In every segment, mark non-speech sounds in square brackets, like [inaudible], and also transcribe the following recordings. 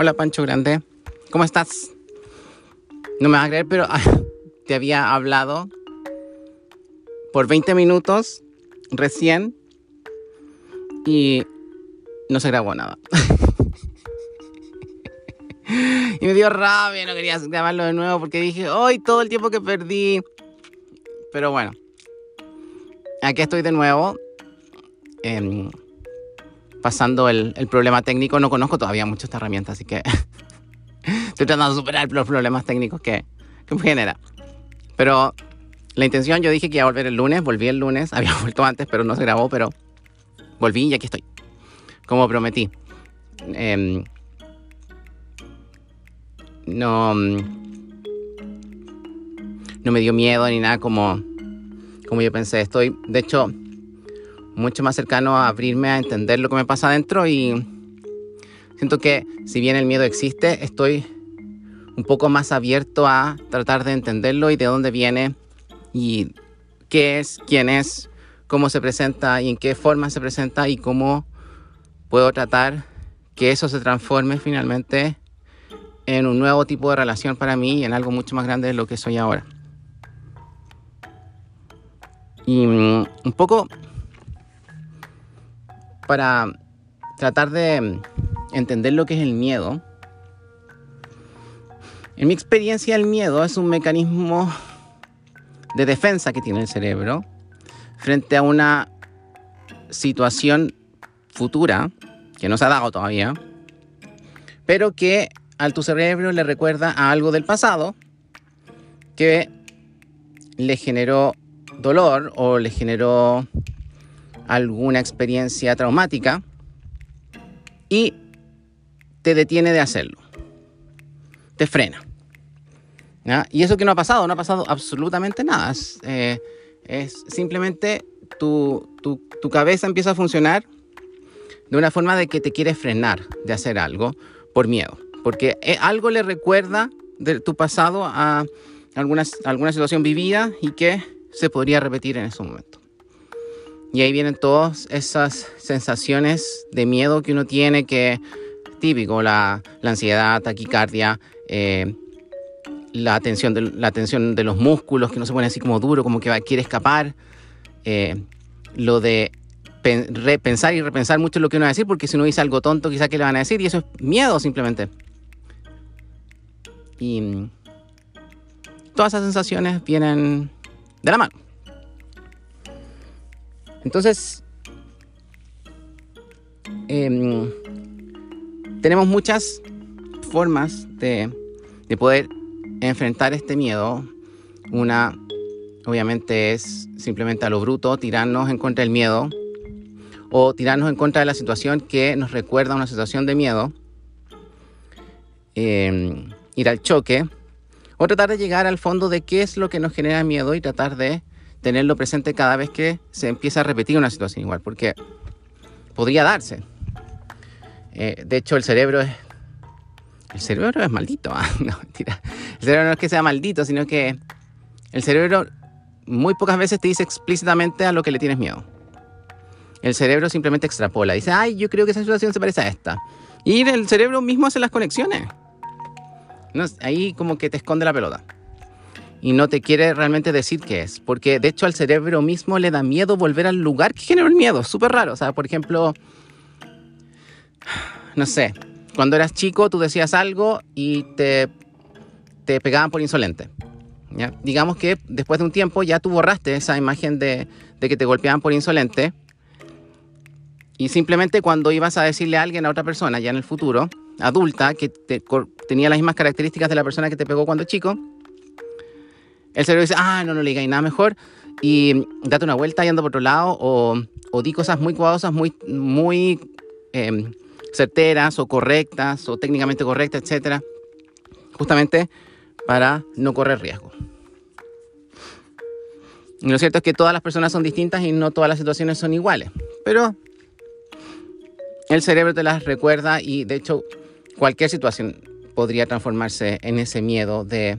Hola Pancho Grande, ¿cómo estás? No me vas a creer, pero te había hablado por 20 minutos recién y no se grabó nada. [laughs] y me dio rabia, no quería grabarlo de nuevo porque dije, hoy todo el tiempo que perdí. Pero bueno, aquí estoy de nuevo. Em, pasando el, problema técnico. No conozco todavía mucho esta herramienta, así que [laughs] estoy tratando de superar los problemas técnicos que, me genera. Pero la intención, yo dije que iba a volver el lunes, volví el lunes, [laughs] había vuelto antes, pero no se grabó, pero volví y aquí estoy, como prometí. Em, no, no me dio miedo ni nada como, como yo pensé. Estoy, de hecho, mucho más cercano a abrirme a entender lo que me pasa adentro y siento que si bien el miedo existe, estoy un poco más abierto a tratar de entenderlo y de dónde viene y qué es, quién es, cómo se presenta y en qué forma se presenta y cómo puedo tratar que eso se transforme finalmente en un nuevo tipo de relación para mí y en algo mucho más grande de lo que soy ahora. Y mm, un poco para tratar de entender lo que es el miedo. En mi experiencia el miedo es un mecanismo de defensa que tiene el cerebro frente a una situación futura que no se ha dado todavía, pero que al tu cerebro le recuerda a algo del pasado que le generó dolor o le generó alguna experiencia traumática y te detiene de hacerlo. Te frena. Y eso que no ha pasado, no ha pasado absolutamente nada. Es, eh, simplemente tu, tu, cabeza empieza a funcionar de una forma de que te quiere frenar de hacer algo por miedo. Porque eh, algo le recuerda de tu pasado a alguna, alguna situación vivida y que se podría repetir en ese momento. Y ahí vienen todas esas sensaciones de miedo que uno tiene, que típico, la, ansiedad, taquicardia, eh, la, tensión de, la tensión de los músculos, que no se pone así como duro, como que quiere escapar. Eh, lo de repensar y repensar mucho lo que uno va a decir, porque si uno dice algo tonto, quizá que le van a decir, y eso es miedo simplemente. Y mm, todas esas sensaciones vienen de la mano. Entonces, em, tenemos muchas formas de, poder enfrentar este miedo. Una, obviamente, es simplemente a lo bruto, tirarnos en contra del miedo o tirarnos en contra de la situación que nos recuerda a una situación de miedo, em, ir al choque, o tratar de llegar al fondo de qué es lo que nos genera miedo y tratar de tenerlo presente cada vez que se empieza a repetir una situación igual, porque podría darse. Eh, de hecho, el cerebro es... El cerebro es maldito. [laughs] ¿ah? No, mentira. El cerebro no es que sea maldito, sino que el cerebro muy pocas veces te dice explícitamente a lo que le tienes miedo. El cerebro simplemente extrapola. Dice, ay, yo creo que esa situación se parece a esta. Y el cerebro mismo hace las conexiones. Ahí como que te esconde la pelota y no te quiere realmente decir qué es. Porque de hecho al cerebro mismo le da miedo volver al lugar que generó el miedo. Súper raro. O sea, por ejemplo, no sé, cuando eras chico tú decías algo y te, te pegaban por insolente. ¿ya? Digamos que después de un tiempo ya tú borraste esa imagen de, de que te golpeaban por insolente. Y simplemente cuando ibas a decirle a alguien, a otra persona, ya en el futuro, adulta, que tenía las mismas características de la persona que te pegó cuando chico, el cerebro dice, ah, no, no le digáis nada mejor y date una vuelta y anda por otro lado o, o di cosas muy cuidadosas, muy, muy em, certeras o correctas o técnicamente correctas, etcétera, justamente para no correr riesgo. Lo cierto es que todas las personas son distintas y no todas las situaciones son iguales, pero el cerebro te las recuerda y de hecho cualquier situación podría transformarse en ese miedo de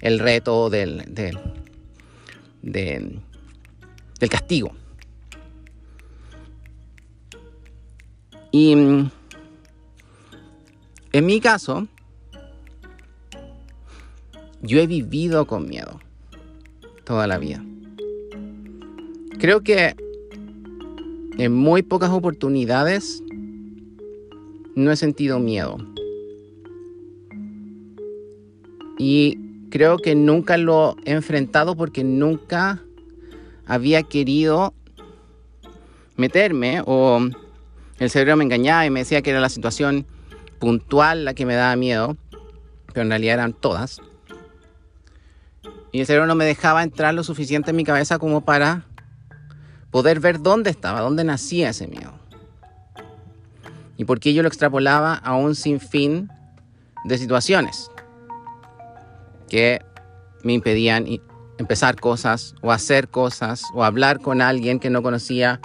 el reto del, del castigo. Y mm, En mi caso, yo he vivido con miedo toda la vida. Creo que en muy pocas oportunidades no he sentido miedo. Y creo que nunca lo he enfrentado porque nunca había querido meterme o el cerebro me engañaba y me decía que era la situación puntual la que me daba miedo, pero en realidad eran todas. Y el cerebro no me dejaba entrar lo suficiente en mi cabeza como para poder ver dónde estaba, dónde nacía ese miedo. Y por qué yo lo extrapolaba a un sinfín de situaciones que me impedían empezar cosas o hacer cosas o hablar con alguien que no conocía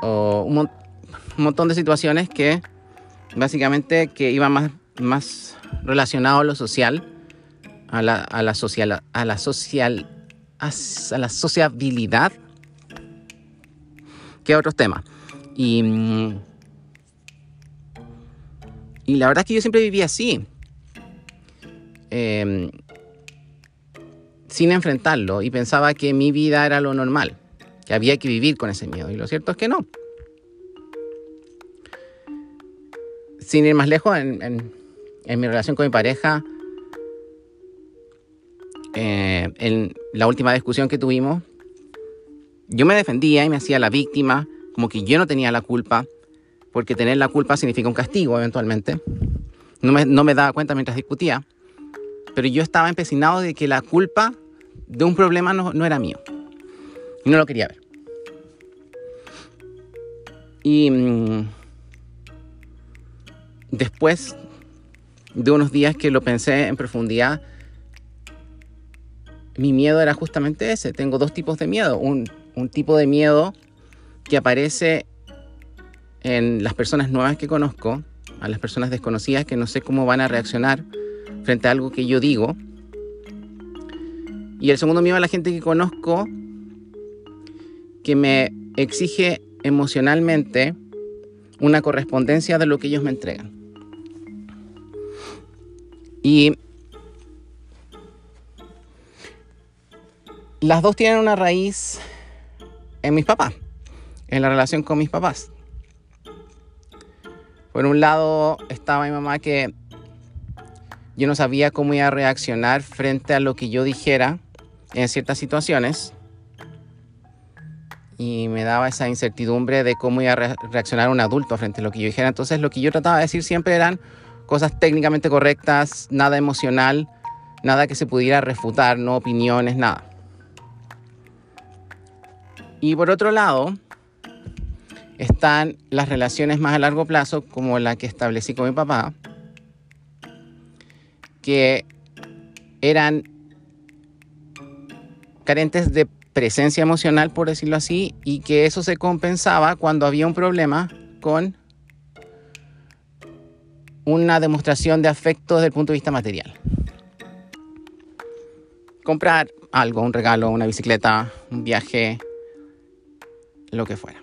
o un, montón de situaciones que básicamente que iban más, más relacionado a lo social, a la, a la social, a la social, a, la sociabilidad que otros temas. Y, y la verdad es que yo siempre viví así. Eh, sin enfrentarlo y pensaba que mi vida era lo normal, que había que vivir con ese miedo. Y lo cierto es que no. Sin ir más lejos, en, mi relación con mi pareja, eh, en la última discusión que tuvimos, yo me defendía y me hacía la víctima, como que yo no tenía la culpa, porque tener la culpa significa un castigo eventualmente. No me, no me daba cuenta mientras discutía pero yo estaba empecinado de que la culpa de un problema no, era mío. Y no lo quería ver. Y mm, después de unos días que lo pensé en profundidad, mi miedo era justamente ese. Tengo dos tipos de miedo. Un, un tipo de miedo que aparece en las personas nuevas que conozco, a las personas desconocidas que no sé cómo van a reaccionar frente a algo que yo digo. Y el segundo miedo a la gente que conozco que me exige emocionalmente una correspondencia de lo que ellos me entregan. Y las dos tienen una raíz en mis papás, en la relación con mis papás. Por un lado estaba mi mamá que yo no sabía cómo iba a reaccionar frente a lo que yo dijera en ciertas situaciones. Y me daba esa incertidumbre de cómo iba a reaccionar un adulto frente a lo que yo dijera. Entonces lo que yo trataba de decir siempre eran cosas técnicamente correctas, nada emocional, nada que se pudiera refutar, no opiniones, nada. Y por otro lado, están las relaciones más a largo plazo, como la que establecí con mi papá, que eran carentes de presencia emocional, por decirlo así, y que eso se compensaba cuando había un problema con una demostración de afecto desde el punto de vista material. Comprar algo, un regalo, una bicicleta, un viaje, lo que fuera.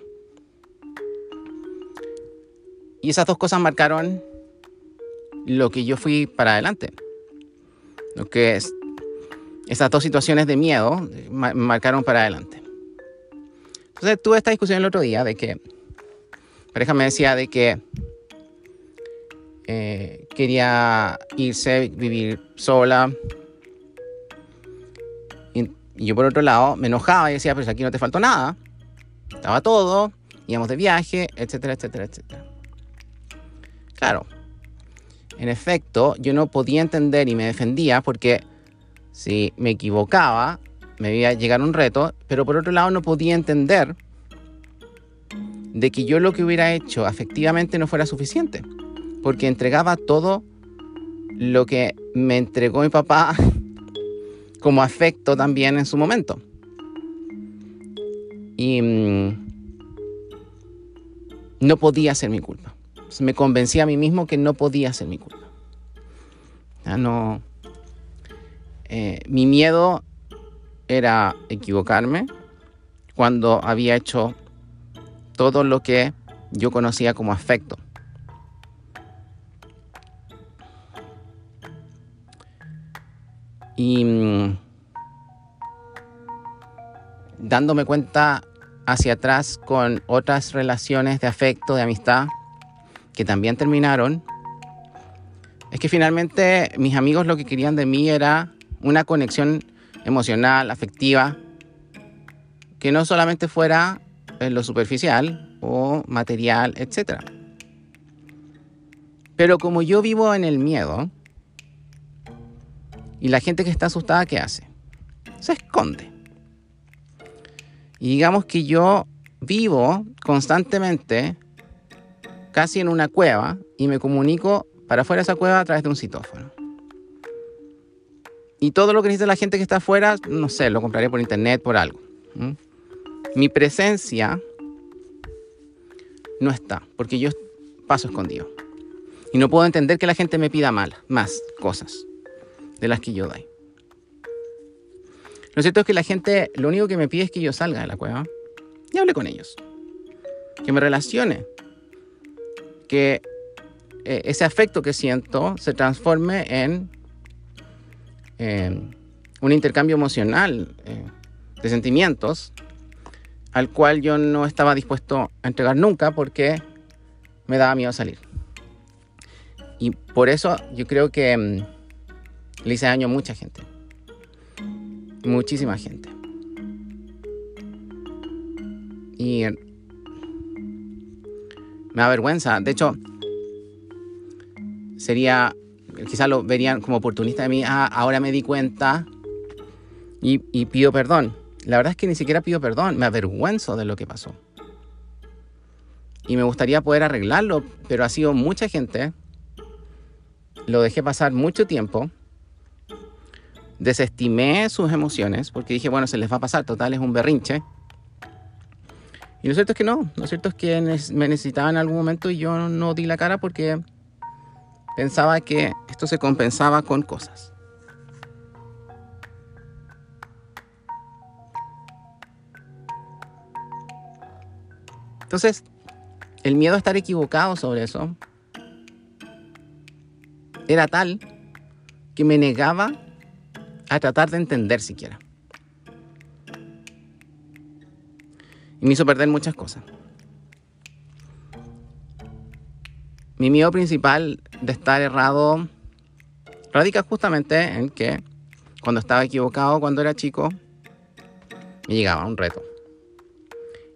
Y esas dos cosas marcaron lo que yo fui para adelante. Lo que es, esas dos situaciones de miedo me marcaron para adelante. Entonces tuve esta discusión el otro día de que pareja me decía de que eh, quería irse, vivir sola. Y, yo por otro lado me enojaba y decía, pues aquí no te faltó nada. Estaba todo, íbamos de viaje, etcétera, etcétera, etcétera. Claro, en efecto, yo no podía entender y me defendía porque si me equivocaba, me iba a llegar un reto, pero por otro lado no podía entender de que yo lo que hubiera hecho efectivamente no fuera suficiente, porque entregaba todo lo que me entregó mi papá [laughs] como afecto también en su momento. Y mm, no podía ser mi culpa pues, me convencí a mí mismo que no podía ser mi culpa. Ya no, eh, mi miedo era equivocarme cuando había hecho todo lo que yo conocía como afecto. Y mm, dándome cuenta hacia atrás con otras relaciones de afecto, de amistad, que también terminaron, es que finalmente mis amigos lo que querían de mí era una conexión emocional, afectiva, que no solamente fuera en lo superficial o material, etc. Pero como yo vivo en el miedo, y la gente que está asustada, ¿qué hace? Se esconde. Y digamos que yo vivo constantemente casi en una cueva y me comunico para afuera de esa cueva a través de un citófono. Y todo lo que necesita la gente que está afuera, no sé, lo compraré por internet, por algo. Mi presencia no está, porque yo paso escondido. Y no puedo entender que la gente me pida mal, más cosas de las que yo doy. Lo cierto es que la gente lo único que me pide es que yo salga de la cueva y hable con ellos. Que me relacione. Que eh, ese afecto que siento se transforme en un intercambio emocional eh, de sentimientos al cual yo no estaba dispuesto a entregar nunca porque me daba miedo salir. Y por eso yo creo que mm, le hice daño a mucha gente. Muchísima gente. Y me da vergüenza. De hecho, sería, quizás lo verían como oportunista de mí, ah, ahora me di cuenta y, y pido perdón. La verdad es que ni siquiera pido perdón, me avergüenzo de lo que pasó. Y me gustaría poder arreglarlo, pero ha sido mucha gente. Lo dejé pasar mucho tiempo desestimé sus emociones porque dije, bueno, se les va a pasar, total es un berrinche. Y lo cierto es que no, lo cierto es que me necesitaban en algún momento y yo no di la cara porque pensaba que esto se compensaba con cosas. Entonces, el miedo a estar equivocado sobre eso era tal que me negaba a tratar de entender siquiera. Me hizo perder muchas cosas. Mi miedo principal de estar errado radica justamente en que cuando estaba equivocado, cuando era chico, me llegaba un reto.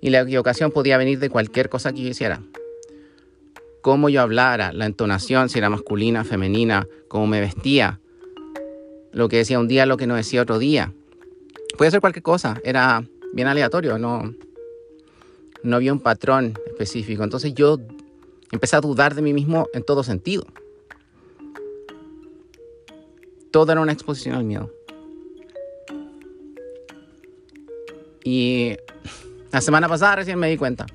Y la equivocación podía venir de cualquier cosa que yo hiciera. Cómo yo hablara, la entonación, si era masculina, femenina, cómo me vestía, lo que decía un día, lo que no decía otro día. Puede ser cualquier cosa, era bien aleatorio, no, no había un patrón específico. Entonces yo empecé a dudar de mí mismo en todo sentido. Todo era una exposición al miedo. Y la semana pasada recién me di cuenta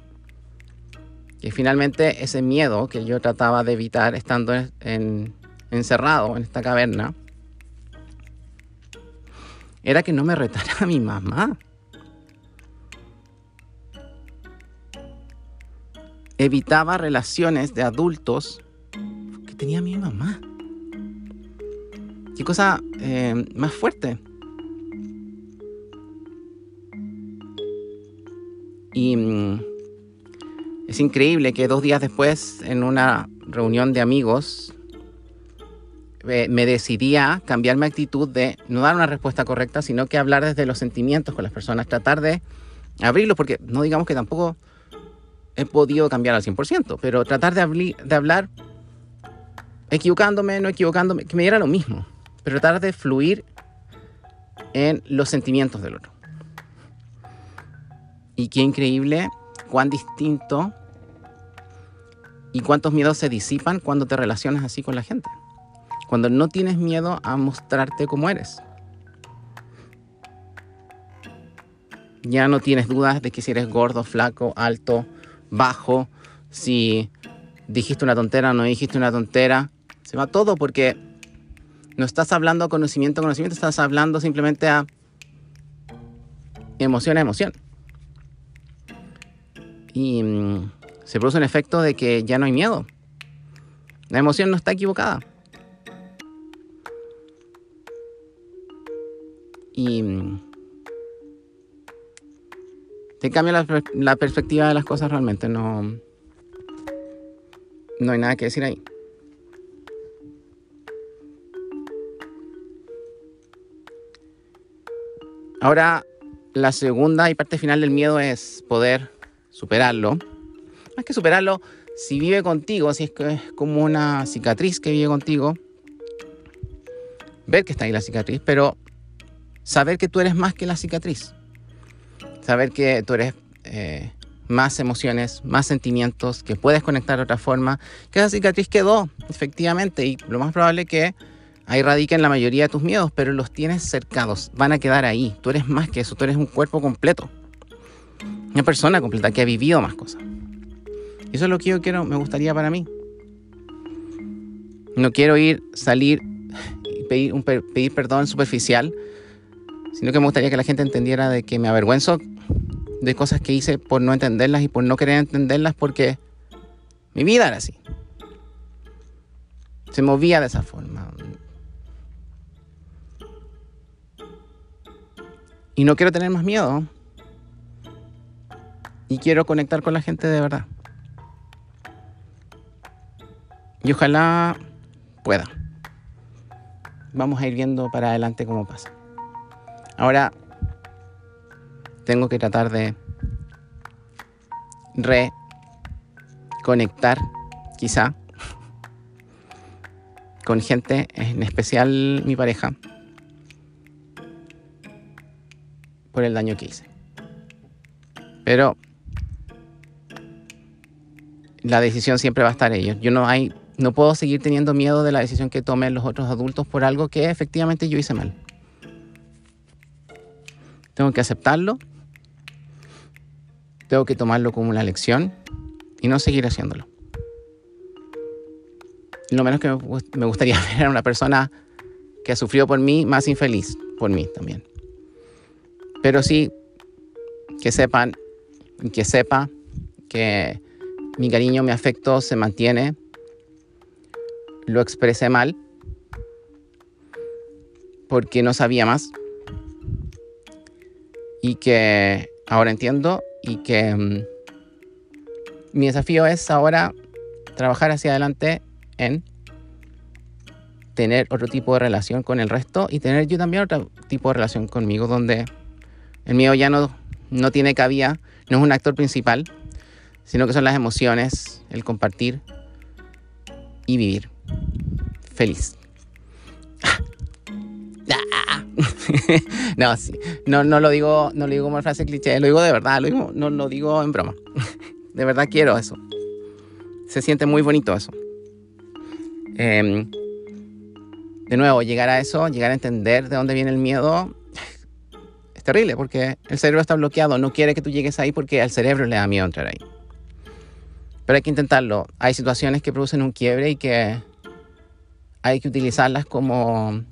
que finalmente ese miedo que yo trataba de evitar estando encerrado en esta caverna, era que no me retara a [laughs] mi mamá. Evitaba relaciones de adultos que tenía mi mamá. Qué cosa eh, más fuerte. Y mm, es increíble que dos días después, en una reunión de amigos, me decidía cambiar mi actitud de no dar una respuesta correcta, sino que hablar desde los sentimientos con las personas, tratar de abrirlos, porque no digamos que tampoco he podido cambiar al 100%, pero tratar de, hablar equivocándome, no equivocándome, que me diera lo mismo, pero tratar de fluir en los sentimientos del otro. Y qué increíble, cuán distinto y cuántos miedos se disipan cuando te relacionas así con la gente. Cuando no tienes miedo a mostrarte como eres. Ya no tienes dudas de que si eres gordo, flaco, alto, bajo, si dijiste una tontera o no dijiste una tontera. Se va todo porque no estás hablando conocimiento a conocimiento, estás hablando simplemente a emoción a emoción. Y mm, se produce un efecto de que ya no hay miedo. La emoción no está equivocada. y mm, te cambia la, perspectiva de las cosas realmente. No, no hay nada que decir ahí. Ahora, la segunda y parte final del miedo es poder superarlo. Más que superarlo, si vive contigo, si es, que es como una cicatriz que vive contigo, ver que está ahí la cicatriz, pero saber que tú eres más que la cicatriz. Saber que tú eres eh, más emociones, más sentimientos, que puedes conectar de otra forma, que esa cicatriz quedó, efectivamente, y lo más probable es que ahí radiquen la mayoría de tus miedos, pero los tienes cercados, van a quedar ahí. Tú eres más que eso, tú eres un cuerpo completo. Una persona completa que ha vivido más cosas. Eso es lo que yo quiero, me gustaría para mí. No quiero ir, salir y pedir, un, pedir perdón superficial, sino que me gustaría que la gente entendiera de que me avergüenzo de cosas que hice por no entenderlas y por no querer entenderlas porque mi vida era así. Se movía de esa forma. Y no quiero tener más miedo. Y quiero conectar con la gente de verdad. Y ojalá pueda. Vamos a ir viendo para adelante cómo pasa. Ahora tengo que tratar de reconectar, quizá, con gente, en especial mi pareja, por el daño que hice. Pero la decisión siempre va a estar ellos. Yo no hay, no puedo seguir teniendo miedo de la decisión que tomen los otros adultos por algo que efectivamente yo hice mal. Tengo que aceptarlo tengo que tomarlo como una lección y no seguir haciéndolo. Lo menos que me gustaría [laughs] ver a una persona que ha sufrido por mí más infeliz por mí también. Pero sí que sepan, que sepa que mi cariño, mi afecto se mantiene. Lo expresé mal porque no sabía más. Y que ahora entiendo y que mm, mi desafío es ahora trabajar hacia adelante en tener otro tipo de relación con el resto y tener yo también otro tipo de relación conmigo donde el mío ya no, no tiene cabida, no es un actor principal, sino que son las emociones, el compartir y vivir feliz. [laughs] no, sí. no, lo digo, no lo digo como frase cliché, lo digo de verdad, no lo digo en broma. de verdad quiero eso. Se siente muy bonito eso. Em, de nuevo, llegar a eso, llegar a entender de dónde viene el miedo, es terrible porque el cerebro está bloqueado, no quiere que tú llegues ahí porque al cerebro le da miedo entrar ahí. Pero hay que intentarlo. Hay situaciones que producen un quiebre y que hay que utilizarlas como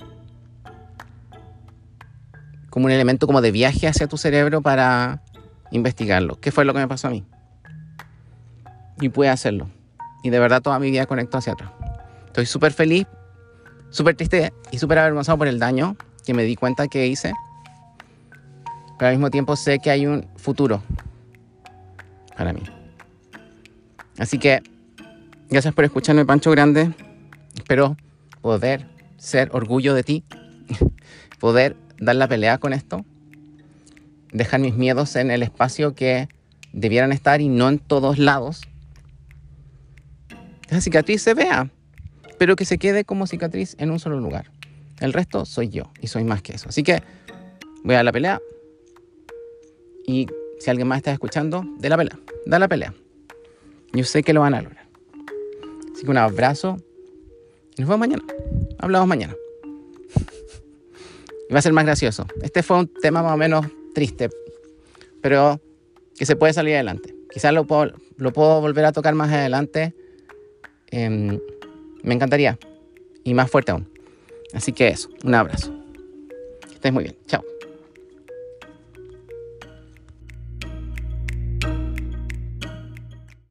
como un elemento como de viaje hacia tu cerebro para investigarlo. ¿Qué fue lo que me pasó a mí? Y pude hacerlo. Y de verdad toda mi vida conectó hacia atrás. Estoy súper feliz, súper triste y súper avergonzado por el daño que me di cuenta que hice. Pero al mismo tiempo sé que hay un futuro para mí. Así que gracias por escucharme, Pancho Grande. Espero poder ser orgullo de ti, [laughs] poder dar la pelea con esto, dejar mis miedos en el espacio que debieran estar y no en todos lados. Esa cicatriz se vea, pero que se quede como cicatriz en un solo lugar. El resto soy yo y soy más que eso. Así que voy a la pelea y si alguien más está escuchando, de la pelea, da la pelea. Yo sé que lo van a lograr. Así que un abrazo nos vemos mañana. Hablamos mañana va a ser más gracioso. Este fue un tema más o menos triste, pero que se puede salir adelante. Quizás lo puedo, lo puedo volver a tocar más adelante. Em, me encantaría. Y más fuerte aún. Así que eso, un abrazo. Que estés muy bien. Chao.